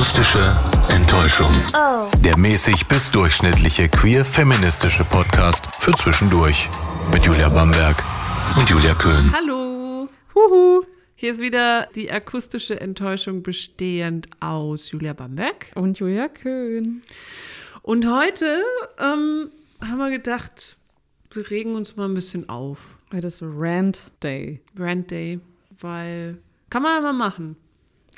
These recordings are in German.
Akustische Enttäuschung. Der mäßig bis durchschnittliche queer-feministische Podcast für zwischendurch. Mit Julia Bamberg und Julia Köhn. Hallo. Huhu. Hier ist wieder die akustische Enttäuschung bestehend aus Julia Bamberg. Und Julia Köhn. Und heute ähm, haben wir gedacht, wir regen uns mal ein bisschen auf. Heute ist Rant Day. Rant Day, weil kann man ja mal machen.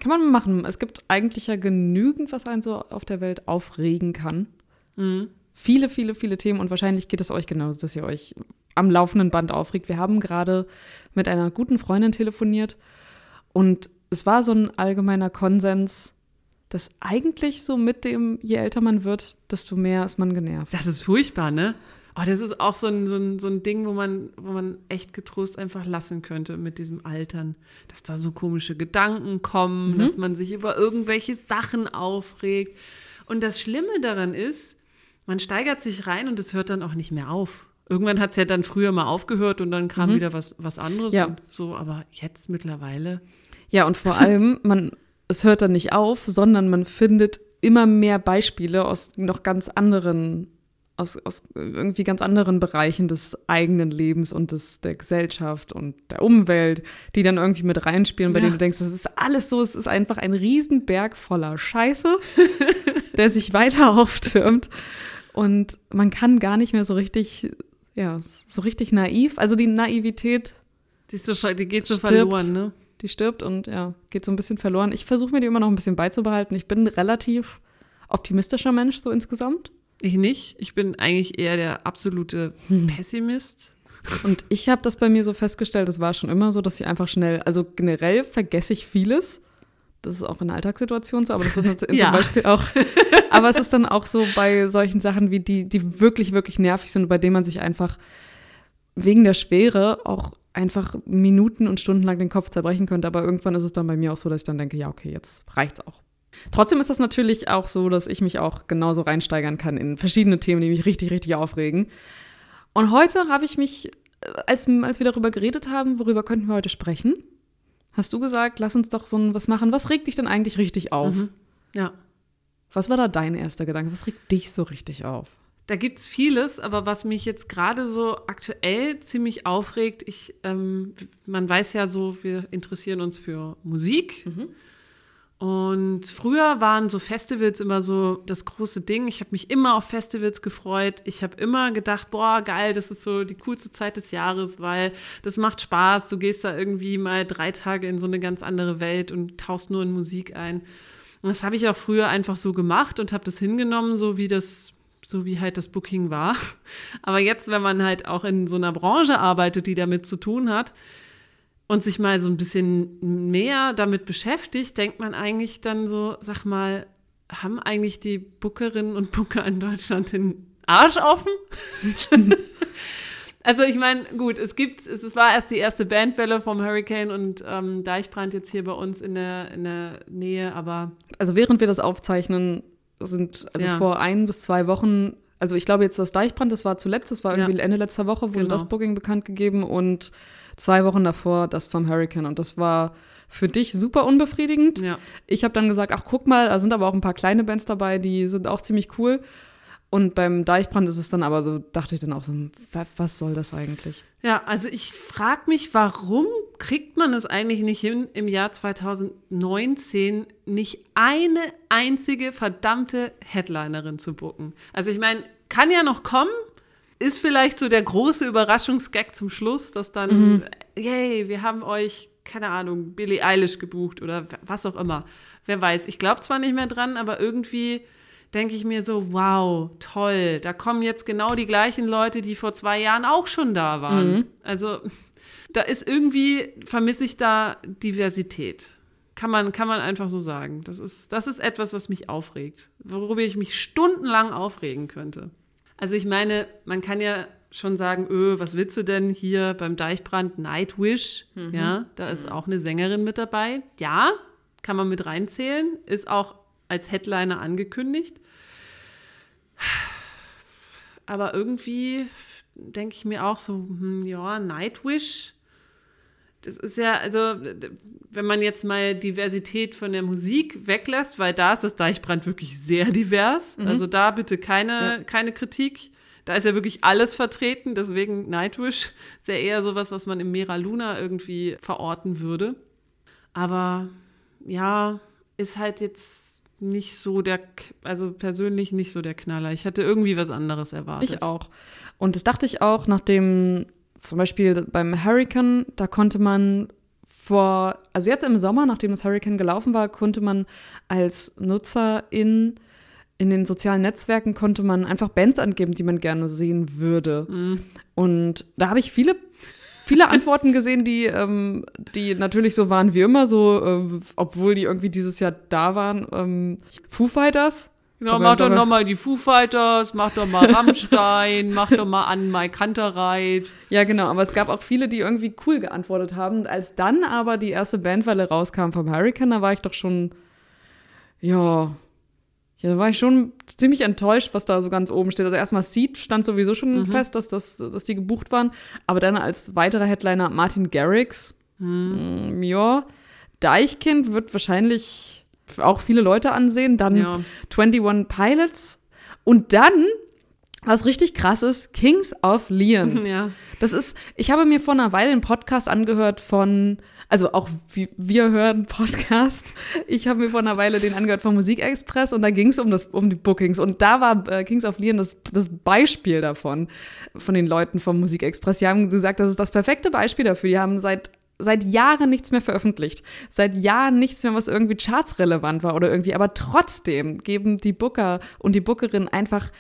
Kann man machen. Es gibt eigentlich ja genügend, was einen so auf der Welt aufregen kann. Mhm. Viele, viele, viele Themen und wahrscheinlich geht es euch genauso, dass ihr euch am laufenden Band aufregt. Wir haben gerade mit einer guten Freundin telefoniert und es war so ein allgemeiner Konsens, dass eigentlich so mit dem, je älter man wird, desto mehr ist man genervt. Das ist furchtbar, ne? Oh, das ist auch so ein, so, ein, so ein Ding, wo man, wo man echt getrost einfach lassen könnte mit diesem Altern. Dass da so komische Gedanken kommen, Mhm. dass man sich über irgendwelche Sachen aufregt. Und das Schlimme daran ist, man steigert sich rein und es hört dann auch nicht mehr auf. Irgendwann hat es ja dann früher mal aufgehört und dann kam wieder was, was anderes Mhm. Ja. und so, aber jetzt mittlerweile. Ja, und vor allem, man, es hört dann nicht auf, sondern man findet immer mehr Beispiele aus noch ganz anderen, aus, aus irgendwie ganz anderen Bereichen des eigenen Lebens und des, der Gesellschaft und der Umwelt, die dann irgendwie mit reinspielen, bei Ja. denen du denkst, das ist alles so, es ist einfach ein Riesenberg voller Scheiße, der sich weiter auftürmt. Und man kann gar nicht mehr so richtig, ja, so richtig naiv. Also die Naivität Die, ist so, die geht so Stirbt. verloren, ne? die stirbt und ja, geht so ein bisschen verloren. Ich versuche mir die immer noch ein bisschen beizubehalten. Ich bin ein relativ optimistischer Mensch so insgesamt. Ich nicht. Ich bin eigentlich eher der absolute Hm. Pessimist. Und ich habe das bei mir so festgestellt, es war schon immer so, dass ich einfach schnell, also generell vergesse ich vieles. Das ist auch in Alltagssituationen so, aber das ist Ja. zum Beispiel auch, aber es ist dann auch so bei solchen Sachen wie die, die wirklich, wirklich nervig sind, bei denen man sich einfach wegen der Schwere auch einfach Minuten und Stunden lang den Kopf zerbrechen könnte. Aber irgendwann ist es dann bei mir auch so, dass ich dann denke, ja, okay, jetzt reicht's auch. Trotzdem ist das natürlich auch so, dass ich mich auch genauso reinsteigern kann in verschiedene Themen, die mich richtig, richtig aufregen. Und heute habe ich mich, äh, als, als wir darüber geredet haben, worüber könnten wir heute sprechen, hast du gesagt, lass uns doch so ein was machen. Was regt dich denn eigentlich richtig auf? Mhm. Ja. Was war da dein erster Gedanke? Was regt dich so richtig auf? Da gibt es vieles, aber was mich jetzt gerade so aktuell ziemlich aufregt, ich, ähm, man weiß ja so, wir interessieren uns für Musik. Und früher waren so Festivals immer so das große Ding. Ich habe mich immer auf Festivals gefreut. Ich habe immer gedacht, boah, geil, das ist so die coolste Zeit des Jahres, weil das macht Spaß. Du gehst da irgendwie mal drei Tage in so eine ganz andere Welt und tauchst nur in Musik ein. Und das habe ich auch früher einfach so gemacht und habe das hingenommen, so wie das, so wie halt das Booking war. Aber jetzt, wenn man halt auch in so einer Branche arbeitet, die damit zu tun hat und sich mal so ein bisschen mehr damit beschäftigt, denkt man eigentlich dann so, sag mal, haben eigentlich die Bookerinnen und Booker in Deutschland den Arsch offen? Also ich meine, gut, es gibt, es, es war erst die erste Bandwelle vom Hurricane und ähm, Deichbrand jetzt hier bei uns in der, in der Nähe, aber Also während wir das aufzeichnen, sind also Ja. vor ein bis zwei Wochen, also ich glaube jetzt das Deichbrand, das war zuletzt, das war Ja. irgendwie Ende letzter Woche, wurde Genau. das Booking bekannt gegeben und zwei Wochen davor das vom Hurricane und das war für dich super unbefriedigend. ja. Ich habe dann gesagt, ach guck mal, da sind aber auch ein paar kleine Bands dabei, die sind auch ziemlich cool. Und beim Deichbrand ist es dann aber so, dachte ich dann auch so, wa- was soll das eigentlich? Ja, also ich frage mich, warum kriegt man es eigentlich nicht hin, im Jahr 2019 nicht eine einzige verdammte Headlinerin zu booken? Also ich meine, kann ja noch kommen, ist vielleicht so der große Überraschungsgag zum Schluss, dass dann, yay, wir haben euch, keine Ahnung, Billie Eilish gebucht oder was auch immer. Wer weiß. Ich glaube zwar nicht mehr dran, aber irgendwie denke ich mir so, wow, toll, da kommen jetzt genau die gleichen Leute, die vor zwei Jahren auch schon da waren. Also da ist irgendwie, vermisse ich da Diversität. Kann man, kann man einfach so sagen. Das ist, das ist etwas, was mich aufregt, worüber ich mich stundenlang aufregen könnte. Also ich meine, man kann ja schon sagen, öh, was willst du denn hier beim Deichbrand Nightwish? Ja, da ist auch eine Sängerin mit dabei. Ja, kann man mit reinzählen, ist auch als Headliner angekündigt. Aber irgendwie denke ich mir auch so, hm, ja, Nightwish das ist ja, also, wenn man jetzt mal Diversität von der Musik weglässt, weil da ist das Deichbrand wirklich sehr divers. Mhm. Also da bitte keine, ja. keine Kritik. Da ist ja wirklich alles vertreten, deswegen Nightwish ist ja eher sowas, was man im Mera Luna irgendwie verorten würde. Aber ja, ist halt jetzt nicht so der, also persönlich nicht so der Knaller. Ich hatte irgendwie was anderes erwartet. Ich auch. Und das dachte ich auch, nachdem zum Beispiel beim Hurricane, da konnte man vor, also jetzt im Sommer, nachdem das Hurricane gelaufen war, konnte man als Nutzer in, in den sozialen Netzwerken konnte man einfach Bands angeben, die man gerne sehen würde. Mhm. Und da habe ich viele viele Antworten gesehen, die, ähm, die natürlich so waren wie immer, so, äh, obwohl die irgendwie dieses Jahr da waren. Ähm, Foo Fighters Genau, mach doch nochmal die Foo Fighters, mach doch mal Rammstein, mach doch mal an Mike Kantereit. Ja, genau, aber es gab auch viele, die irgendwie cool geantwortet haben. Und als dann aber die erste Bandwelle rauskam vom Hurricane, da war ich doch schon, ja, ja, da war ich schon ziemlich enttäuscht, was da so ganz oben steht. Also erstmal Seed stand sowieso schon mhm. fest, dass, das, dass die gebucht waren. Aber dann als weiterer Headliner Martin Garrix. Mhm. Mm, ja, Deichkind wird wahrscheinlich auch viele Leute ansehen. Dann ja. 21 Pilots. Und dann, was richtig krass ist, Kings of Leon. Ja. Das ist, ich habe mir vor einer Weile einen Podcast angehört von, also auch wir hören Podcast. Ich habe mir vor einer Weile den angehört von Musikexpress und da ging es um, um die Bookings. Und da war äh, Kings of Leon das, das Beispiel davon, von den Leuten vom Musikexpress. Die haben gesagt, das ist das perfekte Beispiel dafür. Die haben seit seit Jahren nichts mehr veröffentlicht. Seit Jahren nichts mehr, was irgendwie chartsrelevant war oder irgendwie. Aber trotzdem geben die Booker und die Bookerin einfach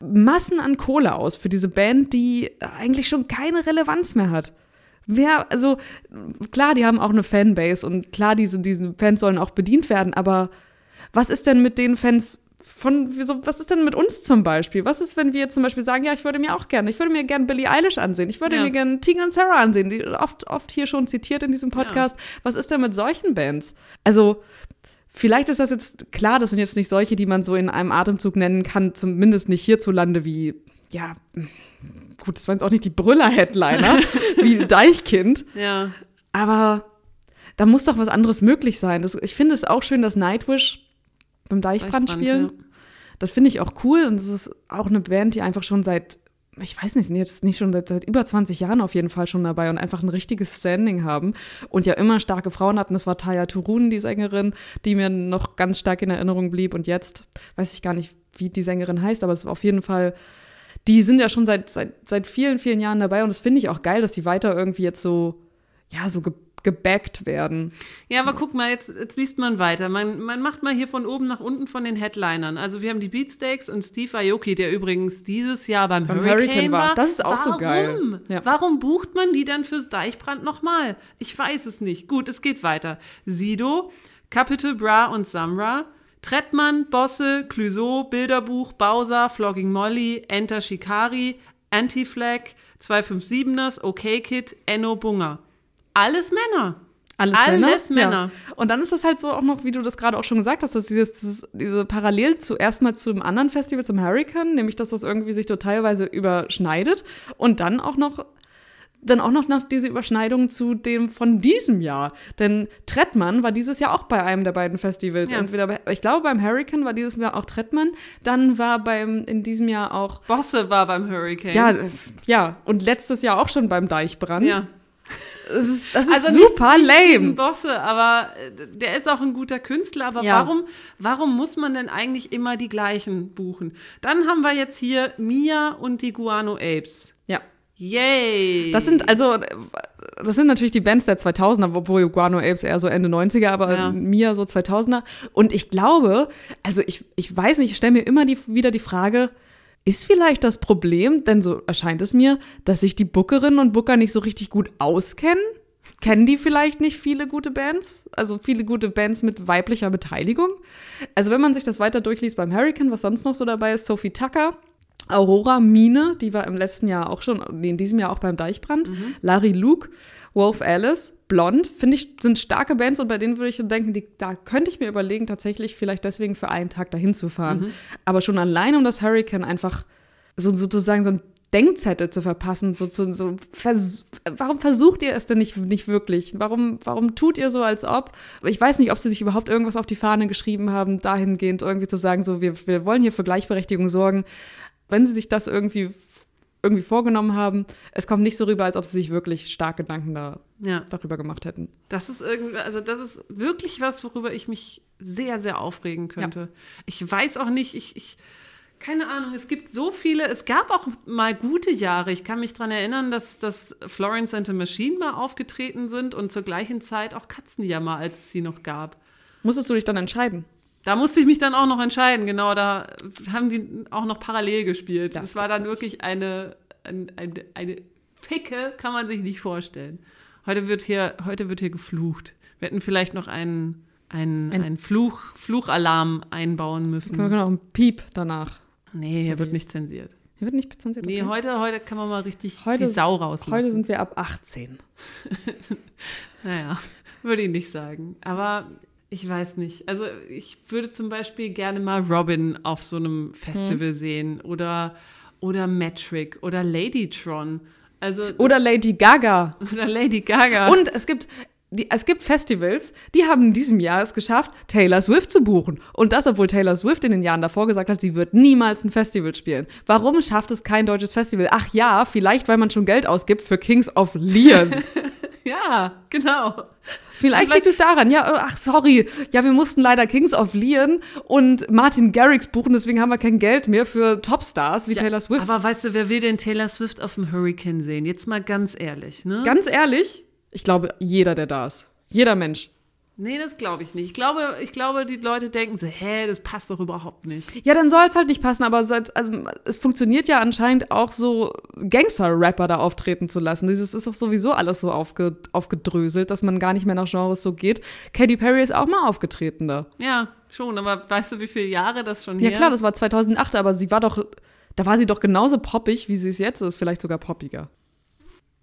Massen an Kohle aus für diese Band, die eigentlich schon keine Relevanz mehr hat. Wer, also klar, die haben auch eine Fanbase und klar, diese, diese Fans sollen auch bedient werden, aber was ist denn mit den Fans von, wieso, was ist denn mit uns zum Beispiel? Was ist, wenn wir zum Beispiel sagen, ja, ich würde mir auch gerne, ich würde mir gerne Billie Eilish ansehen, ich würde ja. mir gerne Tina und Sarah ansehen, die oft, oft hier schon zitiert in diesem Podcast. Ja. Was ist denn mit solchen Bands? Also, vielleicht ist das jetzt klar, das sind jetzt nicht solche, die man so in einem Atemzug nennen kann, zumindest nicht hierzulande wie, ja, gut, das waren jetzt auch nicht die Brüller-Headliner, wie Deichkind. Ja. Aber da muss doch was anderes möglich sein. Das, ich finde es auch schön, dass Nightwish beim Deichbrand, spielen. Ja. Das finde ich auch cool und es ist auch eine Band, die einfach schon seit, ich weiß nicht, jetzt nicht schon seit, seit, über 20 Jahren auf jeden Fall schon dabei und einfach ein richtiges Standing haben und ja immer starke Frauen hatten. Das war Taya Turun, die Sängerin, die mir noch ganz stark in Erinnerung blieb und jetzt weiß ich gar nicht, wie die Sängerin heißt, aber es war auf jeden Fall die sind ja schon seit, seit, seit vielen, vielen Jahren dabei und das finde ich auch geil, dass die weiter irgendwie jetzt so, ja, so gebackt werden. Ja, aber guck mal, jetzt, jetzt liest man weiter. Man, man macht mal hier von oben nach unten von den Headlinern. Also wir haben die Beatsteaks und Steve Aoki, der übrigens dieses Jahr beim, beim Hurricane, Hurricane war. Das ist auch Warum? so geil. Ja. Warum bucht man die dann fürs Deichbrand nochmal? Ich weiß es nicht. Gut, es geht weiter. Sido, Capital Bra und Samra, Trettmann, Bosse, Clouseau, Bilderbuch, Bowser, Flogging Molly, Enter Shikari, Anti-Flag, 257ers, OK Kid, Enno Bunger. Alles Männer. Alles, Alles Männer. Männer. Ja. Und dann ist das halt so auch noch, wie du das gerade auch schon gesagt hast, dass dieses, dieses, diese parallel zuerst mal zum anderen Festival, zum Hurricane, nämlich dass das irgendwie sich so teilweise überschneidet und dann auch noch dann auch noch nach diese Überschneidung zu dem von diesem Jahr. Denn Trettmann war dieses Jahr auch bei einem der beiden Festivals. Ja. Entweder bei, ich glaube, beim Hurricane war dieses Jahr auch Trettmann, dann war beim, in diesem Jahr auch. Bosse war beim Hurricane. Ja, ja. Und letztes Jahr auch schon beim Deichbrand. Ja. Das ist, das ist also super nicht, lame. Nicht Bosse, aber äh, der ist auch ein guter Künstler. Aber ja. warum, warum muss man denn eigentlich immer die gleichen buchen? Dann haben wir jetzt hier Mia und die Guano Apes. Ja. Yay! Das sind also, das sind natürlich die Bands der 2000er, obwohl Guano Apes eher so Ende 90er, aber ja. Mia so 2000er. Und ich glaube, also ich, ich weiß nicht, ich stelle mir immer die, wieder die Frage, ist vielleicht das Problem, denn so erscheint es mir, dass sich die Bookerinnen und Booker nicht so richtig gut auskennen? Kennen die vielleicht nicht viele gute Bands? Also viele gute Bands mit weiblicher Beteiligung? Also wenn man sich das weiter durchliest beim Hurricane, was sonst noch so dabei ist, Sophie Tucker, Aurora Mine, die war im letzten Jahr auch schon, in diesem Jahr auch beim Deichbrand, mhm. Larry Luke, Wolf Alice, Blond, finde ich, sind starke Bands und bei denen würde ich denken, die, da könnte ich mir überlegen, tatsächlich vielleicht deswegen für einen Tag dahin zu fahren. Mhm. Aber schon allein um das Hurricane einfach so sozusagen so ein Denkzettel zu verpassen. So, so, so, vers warum versucht ihr es denn nicht, nicht wirklich? Warum, warum tut ihr so, als ob? Ich weiß nicht, ob sie sich überhaupt irgendwas auf die Fahne geschrieben haben, dahingehend irgendwie zu sagen, so, wir, wir wollen hier für Gleichberechtigung sorgen. Wenn sie sich das irgendwie irgendwie vorgenommen haben. Es kommt nicht so rüber, als ob sie sich wirklich stark Gedanken da, ja. darüber gemacht hätten. Das ist irgendwie, also das ist wirklich was, worüber ich mich sehr, sehr aufregen könnte. Ja. Ich weiß auch nicht, ich, ich, keine Ahnung, es gibt so viele, es gab auch mal gute Jahre. Ich kann mich daran erinnern, dass, dass Florence and the Machine mal aufgetreten sind und zur gleichen Zeit auch Katzenjammer, als es sie noch gab. Musstest du dich dann entscheiden? Da musste ich mich dann auch noch entscheiden, genau. Da haben die auch noch parallel gespielt. Das, das war dann wirklich eine, eine, eine, Ficke, kann man sich nicht vorstellen. Heute wird hier, heute wird hier geflucht. Wir hätten vielleicht noch einen, einen, ein einen Fluch, Fluchalarm einbauen müssen. Können wir auch einen Piep danach. Nee, hier wird nicht zensiert. Hier wird nicht zensiert. Okay. Nee, heute, heute kann man mal richtig heute, die Sau rauslassen. Heute sind wir ab 18. naja, würde ich nicht sagen. Aber ich weiß nicht. Also ich würde zum Beispiel gerne mal Robin auf so einem Festival hm. sehen oder, oder Metric oder Ladytron. Also oder Lady Gaga. Oder Lady Gaga. Und es gibt, die, es gibt Festivals, die haben in diesem Jahr es geschafft, Taylor Swift zu buchen. Und das, obwohl Taylor Swift in den Jahren davor gesagt hat, sie wird niemals ein Festival spielen. Warum schafft es kein deutsches Festival? Ach ja, vielleicht, weil man schon Geld ausgibt für Kings of Leon. ja, genau. Vielleicht liegt es daran, ja, oh, ach sorry, ja, wir mussten leider Kings of Leon und Martin Garrix buchen, deswegen haben wir kein Geld mehr für Topstars wie ja, Taylor Swift. Aber weißt du, wer will denn Taylor Swift auf dem Hurricane sehen? Jetzt mal ganz ehrlich, ne? Ganz ehrlich? Ich glaube, jeder, der da ist. Jeder Mensch. Nee, das glaube ich nicht. Ich glaube, ich glaube, die Leute denken so, hä, das passt doch überhaupt nicht. Ja, dann soll es halt nicht passen, aber seit, also, es funktioniert ja anscheinend auch so, Gangster-Rapper da auftreten zu lassen. Dieses ist doch sowieso alles so aufge, aufgedröselt, dass man gar nicht mehr nach Genres so geht. Katy Perry ist auch mal aufgetreten da. Ja, schon, aber weißt du, wie viele Jahre das schon her Ja klar, das war 2008, aber sie war doch, da war sie doch genauso poppig, wie sie es jetzt ist, vielleicht sogar poppiger.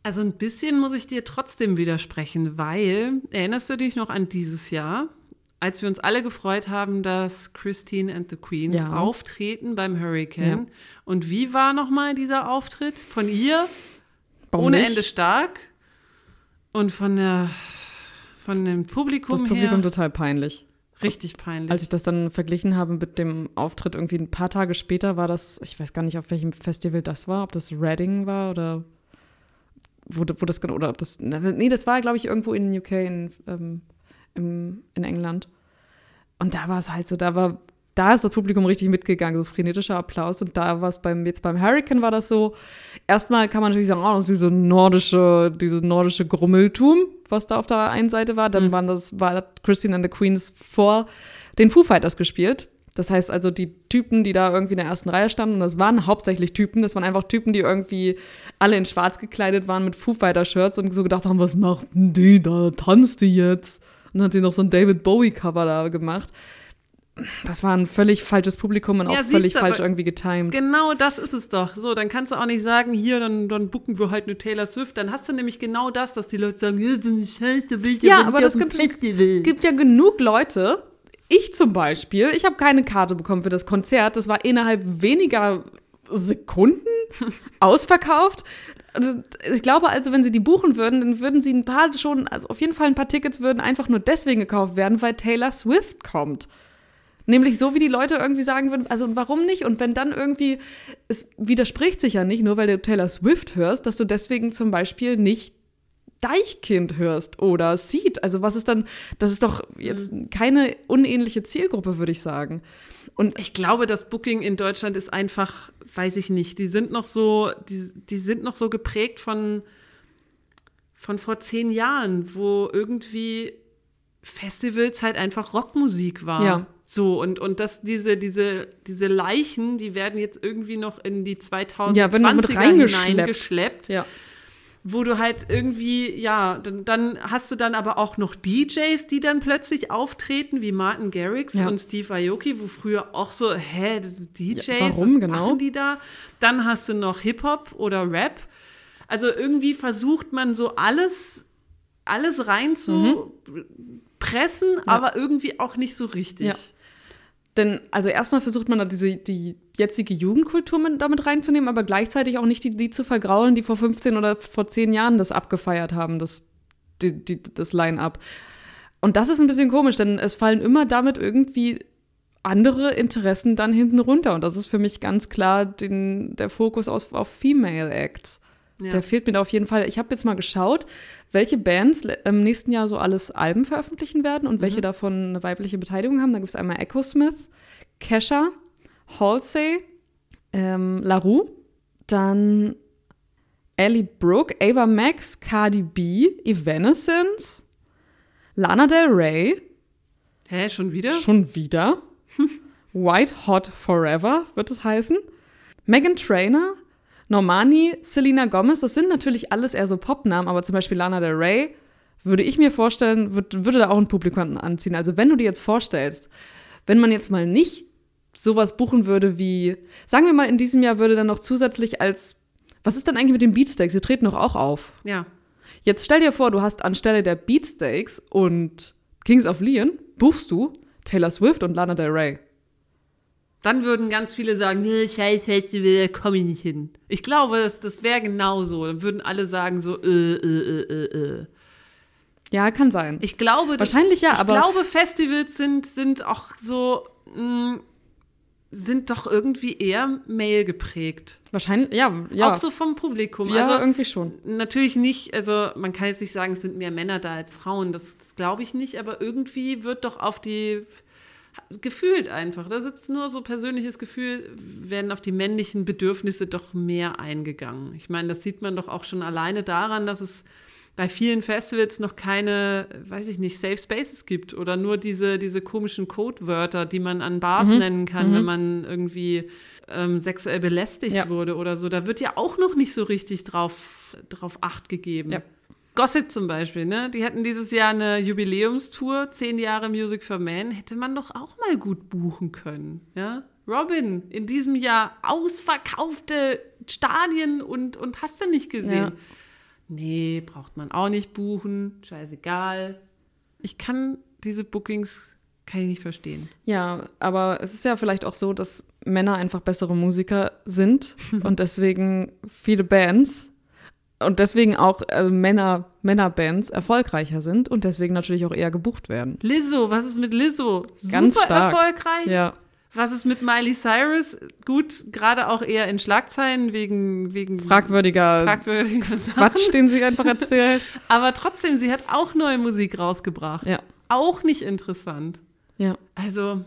Also ein bisschen muss ich dir trotzdem widersprechen, weil erinnerst du dich noch an dieses Jahr, als wir uns alle gefreut haben, dass Christine and the Queens ja. auftreten beim Hurricane. Ja. Und wie war nochmal dieser Auftritt von ihr? Warum Ohne nicht? Ende stark. Und von der von dem Publikum Das Publikum her, total peinlich. Richtig peinlich. Als ich das dann verglichen habe mit dem Auftritt irgendwie ein paar Tage später, war das, ich weiß gar nicht, auf welchem Festival das war, ob das Reading war oder wo, wo das genau, oder ob das, nee, das war, glaube ich, irgendwo in UK, in, ähm, im, in England. Und da war es halt so, da war, da ist das Publikum richtig mitgegangen, so frenetischer Applaus. Und da war es beim, jetzt beim Hurricane war das so, erstmal kann man natürlich sagen, oh, das ist diese nordische, diese nordische Grummeltum, was da auf der einen Seite war. Dann mhm. waren das, war Christine and the Queens vor den Foo Fighters gespielt. Das heißt also, die Typen, die da irgendwie in der ersten Reihe standen, und das waren hauptsächlich Typen, das waren einfach Typen, die irgendwie alle in schwarz gekleidet waren mit Foo Fighter-Shirts und so gedacht haben, was macht denn die da? Tanzt die jetzt? Und dann hat sie noch so ein David Bowie-Cover da gemacht. Das war ein völlig falsches Publikum und ja, auch völlig du, falsch irgendwie getimed. Genau das ist es doch. So, dann kannst du auch nicht sagen, hier, dann, dann bucken wir halt eine Taylor Swift. Dann hast du nämlich genau das, dass die Leute sagen, ja, so eine Scheiße will ich ja, aber das gibt, gibt ja genug Leute, ich zum Beispiel, ich habe keine Karte bekommen für das Konzert. Das war innerhalb weniger Sekunden ausverkauft. Ich glaube also, wenn sie die buchen würden, dann würden sie ein paar schon, also auf jeden Fall ein paar Tickets würden einfach nur deswegen gekauft werden, weil Taylor Swift kommt. Nämlich so, wie die Leute irgendwie sagen würden, also warum nicht? Und wenn dann irgendwie, es widerspricht sich ja nicht, nur weil du Taylor Swift hörst, dass du deswegen zum Beispiel nicht Deichkind hörst oder Seed. Also was ist dann, das ist doch jetzt mhm. keine unähnliche Zielgruppe, würde ich sagen. Und ich glaube, das Booking in Deutschland ist einfach, weiß ich nicht, die sind noch so, die, die sind noch so geprägt von, von vor zehn Jahren, wo irgendwie Festivals halt einfach Rockmusik war. Ja. So, und, und dass diese, diese, diese Leichen, die werden jetzt irgendwie noch in die 2020er ja, hineingeschleppt. Ja wo du halt irgendwie, ja, dann, dann, hast du dann aber auch noch DJs, die dann plötzlich auftreten, wie Martin Garrix ja. und Steve Aoki, wo früher auch so, hä, DJs, ja, warum was genau? machen die da? Dann hast du noch Hip-Hop oder Rap. Also irgendwie versucht man so alles, alles rein zu mhm. pressen, ja. aber irgendwie auch nicht so richtig. Denn, also erstmal versucht man da diese, die jetzige Jugendkultur mit, damit reinzunehmen, aber gleichzeitig auch nicht die, die zu vergraulen, die vor 15 oder vor 10 Jahren das abgefeiert haben, das, die, die, das Line-up. Und das ist ein bisschen komisch, denn es fallen immer damit irgendwie andere Interessen dann hinten runter. Und das ist für mich ganz klar den, der Fokus aus, auf Female Acts. Ja. Der fehlt mir da auf jeden Fall. Ich habe jetzt mal geschaut, welche Bands im nächsten Jahr so alles Alben veröffentlichen werden und mhm. welche davon eine weibliche Beteiligung haben. Da gibt es einmal Echo Smith, Kesha, Halsey, ähm, LaRue, dann Ellie Brooke, Ava Max, Cardi B, Evanescence, Lana Del Rey. Hä, schon wieder? Schon wieder. White Hot Forever wird es heißen. Megan Trainer, Normani, Selena Gomez, das sind natürlich alles eher so Popnamen, aber zum Beispiel Lana Del Rey würde ich mir vorstellen, würd, würde da auch ein Publikum anziehen. Also wenn du dir jetzt vorstellst, wenn man jetzt mal nicht sowas buchen würde wie, sagen wir mal, in diesem Jahr würde dann noch zusätzlich als, was ist denn eigentlich mit den Beatsteaks? Sie treten doch auch auf. Ja. Jetzt stell dir vor, du hast anstelle der Beatsteaks und Kings of Leon, buchst du Taylor Swift und Lana Del Rey. Dann würden ganz viele sagen, ne, scheiß Festival, da komme ich nicht hin. Ich glaube, das, das wäre genauso. Dann würden alle sagen so, äh, äh, äh, äh. Ja, kann sein. Ich glaube, wahrscheinlich ja, ich aber ich glaube, Festivals sind sind auch so mh, mm, sind doch irgendwie eher male geprägt. Wahrscheinlich, ja, ja. Auch so vom Publikum. Ja, also irgendwie schon. Natürlich nicht, also man kann jetzt nicht sagen, es sind mehr Männer da als Frauen. Das, das glaube ich nicht, aber irgendwie wird doch auf die gefühlt einfach. Das ist nur so persönliches Gefühl, werden auf die männlichen Bedürfnisse doch mehr eingegangen. Ich meine, das sieht man doch auch schon alleine daran, dass es bei vielen Festivals noch keine, weiß ich nicht, Safe Spaces gibt oder nur diese, diese komischen Codewörter, die man an Bars mhm. nennen kann, mhm. wenn man irgendwie ähm, sexuell belästigt ja. wurde oder so. Da wird ja auch noch nicht so richtig drauf, drauf Acht gegeben. Ja. Gossip zum Beispiel, ne? Die hätten dieses Jahr eine Jubiläumstour, zehn Jahre Music for Men, hätte man doch auch mal gut buchen können, ja? Robin, in diesem Jahr ausverkaufte Stadien und, und hast du nicht gesehen. Ja. Nee, braucht man auch nicht buchen, scheißegal. Ich kann diese Bookings kann ich nicht verstehen. Ja, aber es ist ja vielleicht auch so, dass Männer einfach bessere Musiker sind und deswegen viele Bands und deswegen auch äh, Männer, Männerbands erfolgreicher sind und deswegen natürlich auch eher gebucht werden. Lizzo, was ist mit Lizzo? Ganz Super stark. erfolgreich. Ja. Was ist mit Miley Cyrus? Gut, gerade auch eher in Schlagzeilen wegen, wegen fragwürdiger, fragwürdiger Quatsch, den sie einfach erzählt. Aber trotzdem, sie hat auch neue Musik rausgebracht. Ja. Auch nicht interessant. Ja. Also.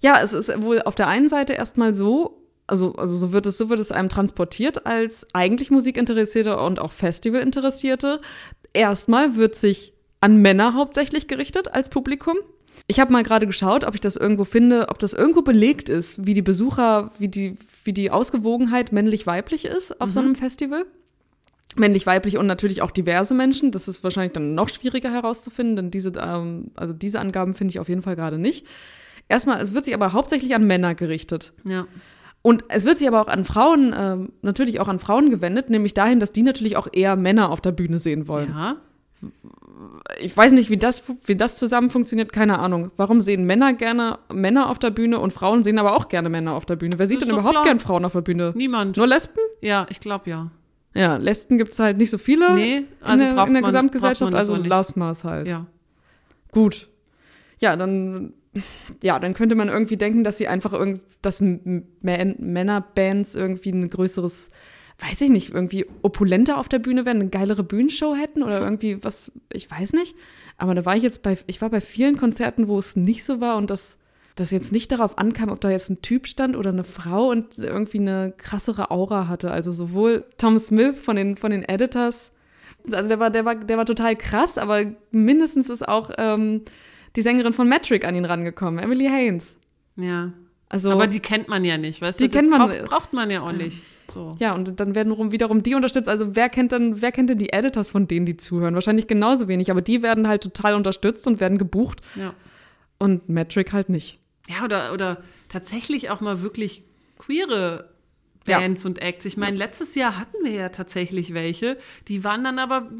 Ja, es ist wohl auf der einen Seite erstmal so, also, also so wird es, so wird es einem transportiert als eigentlich Musikinteressierte und auch Festivalinteressierte. Erstmal wird sich an Männer hauptsächlich gerichtet als Publikum. Ich habe mal gerade geschaut, ob ich das irgendwo finde, ob das irgendwo belegt ist, wie die Besucher, wie die, wie die Ausgewogenheit männlich-weiblich ist auf mhm. so einem Festival. Männlich-weiblich und natürlich auch diverse Menschen. Das ist wahrscheinlich dann noch schwieriger herauszufinden, denn diese, ähm, also diese Angaben finde ich auf jeden Fall gerade nicht. Erstmal, es wird sich aber hauptsächlich an Männer gerichtet. Ja. Und es wird sich aber auch an Frauen, äh, natürlich auch an Frauen gewendet, nämlich dahin, dass die natürlich auch eher Männer auf der Bühne sehen wollen. Ja. Ich weiß nicht, wie das, wie das zusammen funktioniert, keine Ahnung. Warum sehen Männer gerne Männer auf der Bühne und Frauen sehen aber auch gerne Männer auf der Bühne? Wer sieht denn überhaupt klar. gern Frauen auf der Bühne? Niemand. Nur Lesben? Ja, ich glaube ja. Ja, Lesben gibt es halt nicht so viele nee, also in der, in der man, Gesamtgesellschaft, also lass mal halt. Ja. Gut. Ja, dann ja, dann könnte man irgendwie denken, dass sie einfach irgendwie, dass Männerbands irgendwie ein größeres, weiß ich nicht, irgendwie opulenter auf der Bühne wären, eine geilere Bühnenshow hätten oder irgendwie was, ich weiß nicht. Aber da war ich jetzt bei, ich war bei vielen Konzerten, wo es nicht so war und das, das jetzt nicht darauf ankam, ob da jetzt ein Typ stand oder eine Frau und irgendwie eine krassere Aura hatte. Also sowohl Tom Smith von den, von den Editors, also der war, der war, der war total krass, aber mindestens ist auch, ähm, die Sängerin von Metric an ihn rangekommen, Emily Haynes. Ja. Also, aber die kennt man ja nicht, weißt die du? Die kennt man braucht, braucht, man ja auch nicht. So. Ja, und dann werden wiederum die unterstützt. Also wer kennt dann, wer kennt denn die Editors von denen, die zuhören? Wahrscheinlich genauso wenig, aber die werden halt total unterstützt und werden gebucht. Ja. Und Metric halt nicht. Ja, oder, oder tatsächlich auch mal wirklich queere Bands ja. und Acts. Ich meine, letztes Jahr hatten wir ja tatsächlich welche, die waren dann aber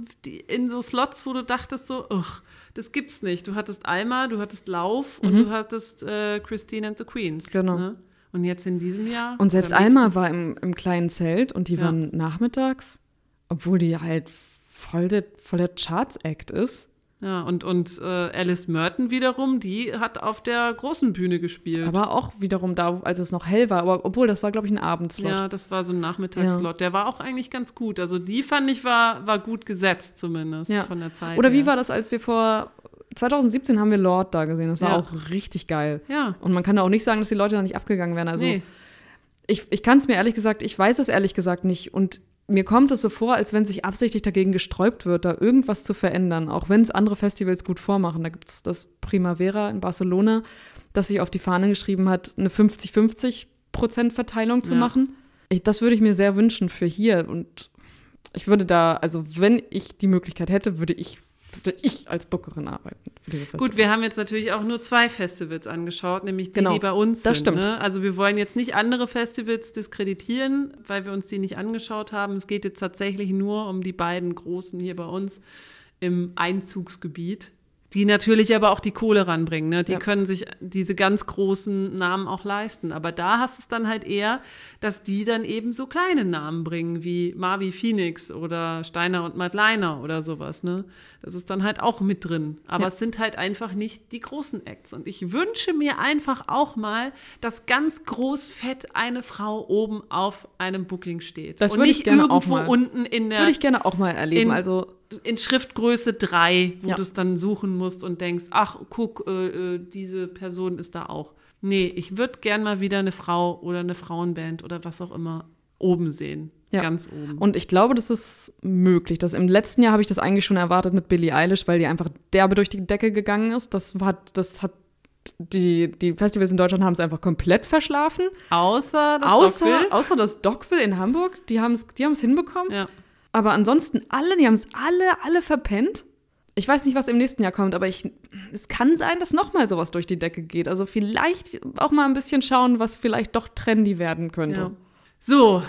in so Slots, wo du dachtest so, ugh, das gibt's nicht. Du hattest Alma, du hattest Lauf mhm. und du hattest äh, Christine and the Queens. Genau. Ne? Und jetzt in diesem Jahr. Und selbst Alma war im, im kleinen Zelt und die ja. waren nachmittags, obwohl die halt voll der, voll der Charts-Act ist. Ja, und, und äh, Alice Merton wiederum, die hat auf der großen Bühne gespielt. Aber auch wiederum da, als es noch hell war. Aber obwohl, das war, glaube ich, ein Abendslot. Ja, das war so ein Nachmittagsslot. Ja. Der war auch eigentlich ganz gut. Also die fand ich war, war gut gesetzt zumindest ja. von der Zeit. Oder wie her. war das, als wir vor 2017 haben wir Lord da gesehen. Das war ja. auch richtig geil. Ja. Und man kann da auch nicht sagen, dass die Leute da nicht abgegangen wären. Also nee. ich, ich kann es mir ehrlich gesagt, ich weiß es ehrlich gesagt nicht. Und mir kommt es so vor, als wenn sich absichtlich dagegen gesträubt wird, da irgendwas zu verändern, auch wenn es andere Festivals gut vormachen. Da gibt es das Primavera in Barcelona, das sich auf die Fahne geschrieben hat, eine 50-50 Prozent Verteilung zu ja. machen. Ich, das würde ich mir sehr wünschen für hier. Und ich würde da, also wenn ich die Möglichkeit hätte, würde ich ich als Bookerin arbeiten. Gut, wir haben jetzt natürlich auch nur zwei Festivals angeschaut, nämlich die, genau, die bei uns das sind. Stimmt. Ne? Also wir wollen jetzt nicht andere Festivals diskreditieren, weil wir uns die nicht angeschaut haben. Es geht jetzt tatsächlich nur um die beiden großen hier bei uns im Einzugsgebiet die natürlich aber auch die Kohle ranbringen. Ne? Die ja. können sich diese ganz großen Namen auch leisten. Aber da hast es dann halt eher, dass die dann eben so kleine Namen bringen, wie Marvi Phoenix oder Steiner und Madleiner oder sowas. Ne? Das ist dann halt auch mit drin. Aber ja. es sind halt einfach nicht die großen Acts. Und ich wünsche mir einfach auch mal, dass ganz groß fett eine Frau oben auf einem Booking steht. Das würde ich gerne irgendwo auch mal. unten in der. Würde ich gerne auch mal erleben. Also in Schriftgröße 3, wo ja. du es dann suchen musst und denkst, ach, guck, äh, äh, diese Person ist da auch. Nee, ich würde gern mal wieder eine Frau oder eine Frauenband oder was auch immer oben sehen. Ja. Ganz oben. Und ich glaube, das ist möglich. Das, Im letzten Jahr habe ich das eigentlich schon erwartet mit Billie Eilish, weil die einfach derbe durch die Decke gegangen ist. Das hat, das hat die, die Festivals in Deutschland haben es einfach komplett verschlafen. Außer das außer, Dockville. Außer das Dockville in Hamburg. Die haben es die hinbekommen. Ja. Aber ansonsten alle, die haben es alle, alle verpennt. Ich weiß nicht, was im nächsten Jahr kommt, aber ich, es kann sein, dass nochmal sowas durch die Decke geht. Also vielleicht auch mal ein bisschen schauen, was vielleicht doch trendy werden könnte. Ja. So,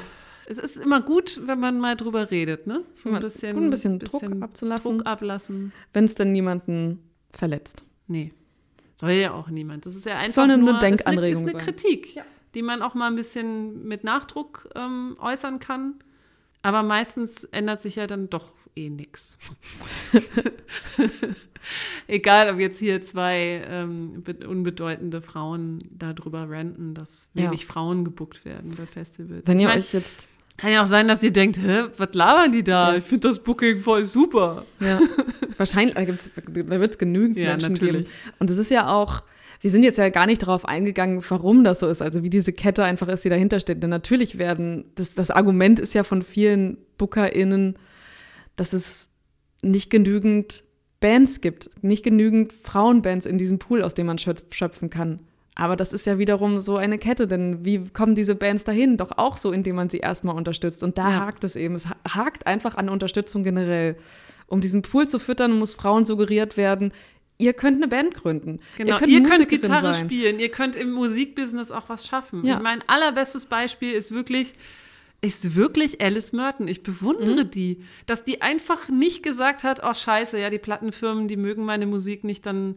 es ist immer gut, wenn man mal drüber redet, ne? So ein bisschen, ein bisschen, bisschen Druck abzulassen. Druck ablassen. Wenn es denn niemanden verletzt. Nee. Soll ja auch niemand. Das ist ja einfach Soll eine, nur eine Denkanregung ist eine, ist eine Kritik, ja. die man auch mal ein bisschen mit Nachdruck ähm, äußern kann. Aber meistens ändert sich ja dann doch eh nichts. Egal, ob jetzt hier zwei ähm, unbedeutende Frauen darüber ranten, dass wenig ja. Frauen gebuckt werden bei Festivals. Wenn ihr ich mein, euch jetzt kann ja auch sein, dass ihr denkt, hä, was labern die da? Ja. Ich finde das Booking voll super. Ja. Wahrscheinlich, da, da wird es genügend ja, Menschen natürlich. geben. Und es ist ja auch, wir sind jetzt ja gar nicht darauf eingegangen, warum das so ist, also wie diese Kette einfach ist, die dahinter steht. Denn natürlich werden, das, das Argument ist ja von vielen BookerInnen, dass es nicht genügend Bands gibt, nicht genügend Frauenbands in diesem Pool, aus dem man schöpfen kann. Aber das ist ja wiederum so eine Kette, denn wie kommen diese Bands dahin? Doch auch so, indem man sie erstmal unterstützt. Und da ja. hakt es eben. Es hakt einfach an Unterstützung generell. Um diesen Pool zu füttern, muss Frauen suggeriert werden, ihr könnt eine Band gründen. Genau, ihr könnt, ihr könnt Gitarre sein. spielen, ihr könnt im Musikbusiness auch was schaffen. Ja. Mein allerbestes Beispiel ist wirklich, ist wirklich Alice Merton. Ich bewundere mhm. die, dass die einfach nicht gesagt hat, oh scheiße, ja, die Plattenfirmen, die mögen meine Musik nicht, dann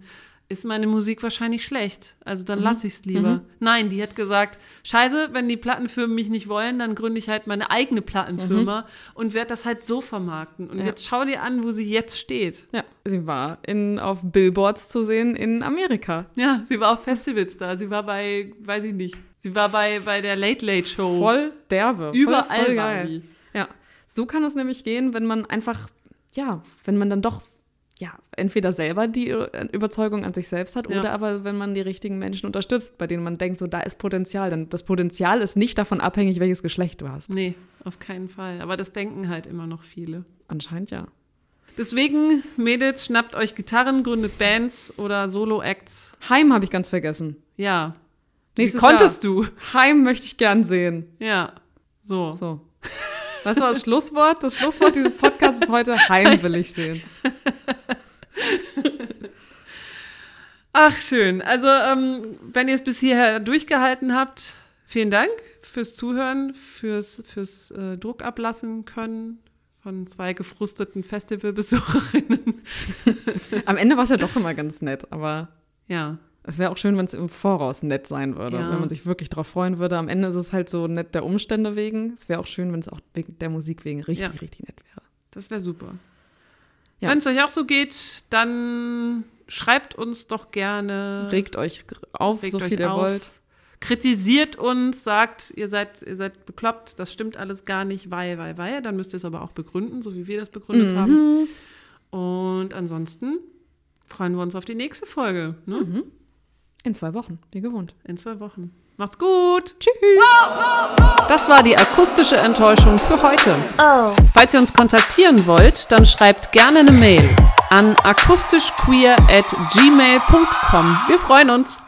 ist meine Musik wahrscheinlich schlecht. Also dann mhm. lasse ich es lieber. Mhm. Nein, die hat gesagt, scheiße, wenn die Plattenfirmen mich nicht wollen, dann gründe ich halt meine eigene Plattenfirma mhm. und werde das halt so vermarkten. Und ja. jetzt schau dir an, wo sie jetzt steht. Ja, sie war in, auf Billboards zu sehen in Amerika. Ja, sie war auf Festivals da. Sie war bei, weiß ich nicht, sie war bei, bei der Late Late Show. Voll derbe. Überall voll, voll war die. Ja, so kann es nämlich gehen, wenn man einfach, ja, wenn man dann doch ja, entweder selber die äh, Überzeugung an sich selbst hat ja. oder aber wenn man die richtigen Menschen unterstützt, bei denen man denkt, so da ist Potenzial. Denn das Potenzial ist nicht davon abhängig, welches Geschlecht du hast. Nee, auf keinen Fall. Aber das denken halt immer noch viele. Anscheinend ja. Deswegen, Mädels, schnappt euch Gitarren, gründet Bands oder Solo-Acts. Heim habe ich ganz vergessen. Ja. Nächstes Wie konntest Jahr. du? Heim möchte ich gern sehen. Ja. So. So. Was war das Schlusswort? Das Schlusswort dieses Podcasts ist heute Heim will ich sehen. Ach, schön. Also, ähm, wenn ihr es bis hierher durchgehalten habt, Vielen Dank fürs Zuhören, fürs, fürs äh, Druck ablassen können von zwei gefrusteten Festivalbesucherinnen. Am Ende war es ja doch immer ganz nett, aber ja. Es wäre auch schön, wenn es im Voraus nett sein würde, ja. wenn man sich wirklich darauf freuen würde. Am Ende ist es halt so nett der Umstände wegen. Es wäre auch schön, wenn es auch wegen der Musik wegen richtig, ja. richtig nett wäre. Das wäre super. Ja. Wenn es euch auch so geht, dann schreibt uns doch gerne. Regt euch auf, Regt so viel ihr auf. wollt. Kritisiert uns, sagt, ihr seid, ihr seid bekloppt, das stimmt alles gar nicht, weil, weil, weil. Dann müsst ihr es aber auch begründen, so wie wir das begründet mhm. haben. Und ansonsten freuen wir uns auf die nächste Folge. Ne? Mhm. In zwei Wochen, wie gewohnt. In zwei Wochen. Macht's gut. Tschüss. Das war die akustische Enttäuschung für heute. Oh. Falls ihr uns kontaktieren wollt, dann schreibt gerne eine Mail an akustischqueer at gmail.com. Wir freuen uns.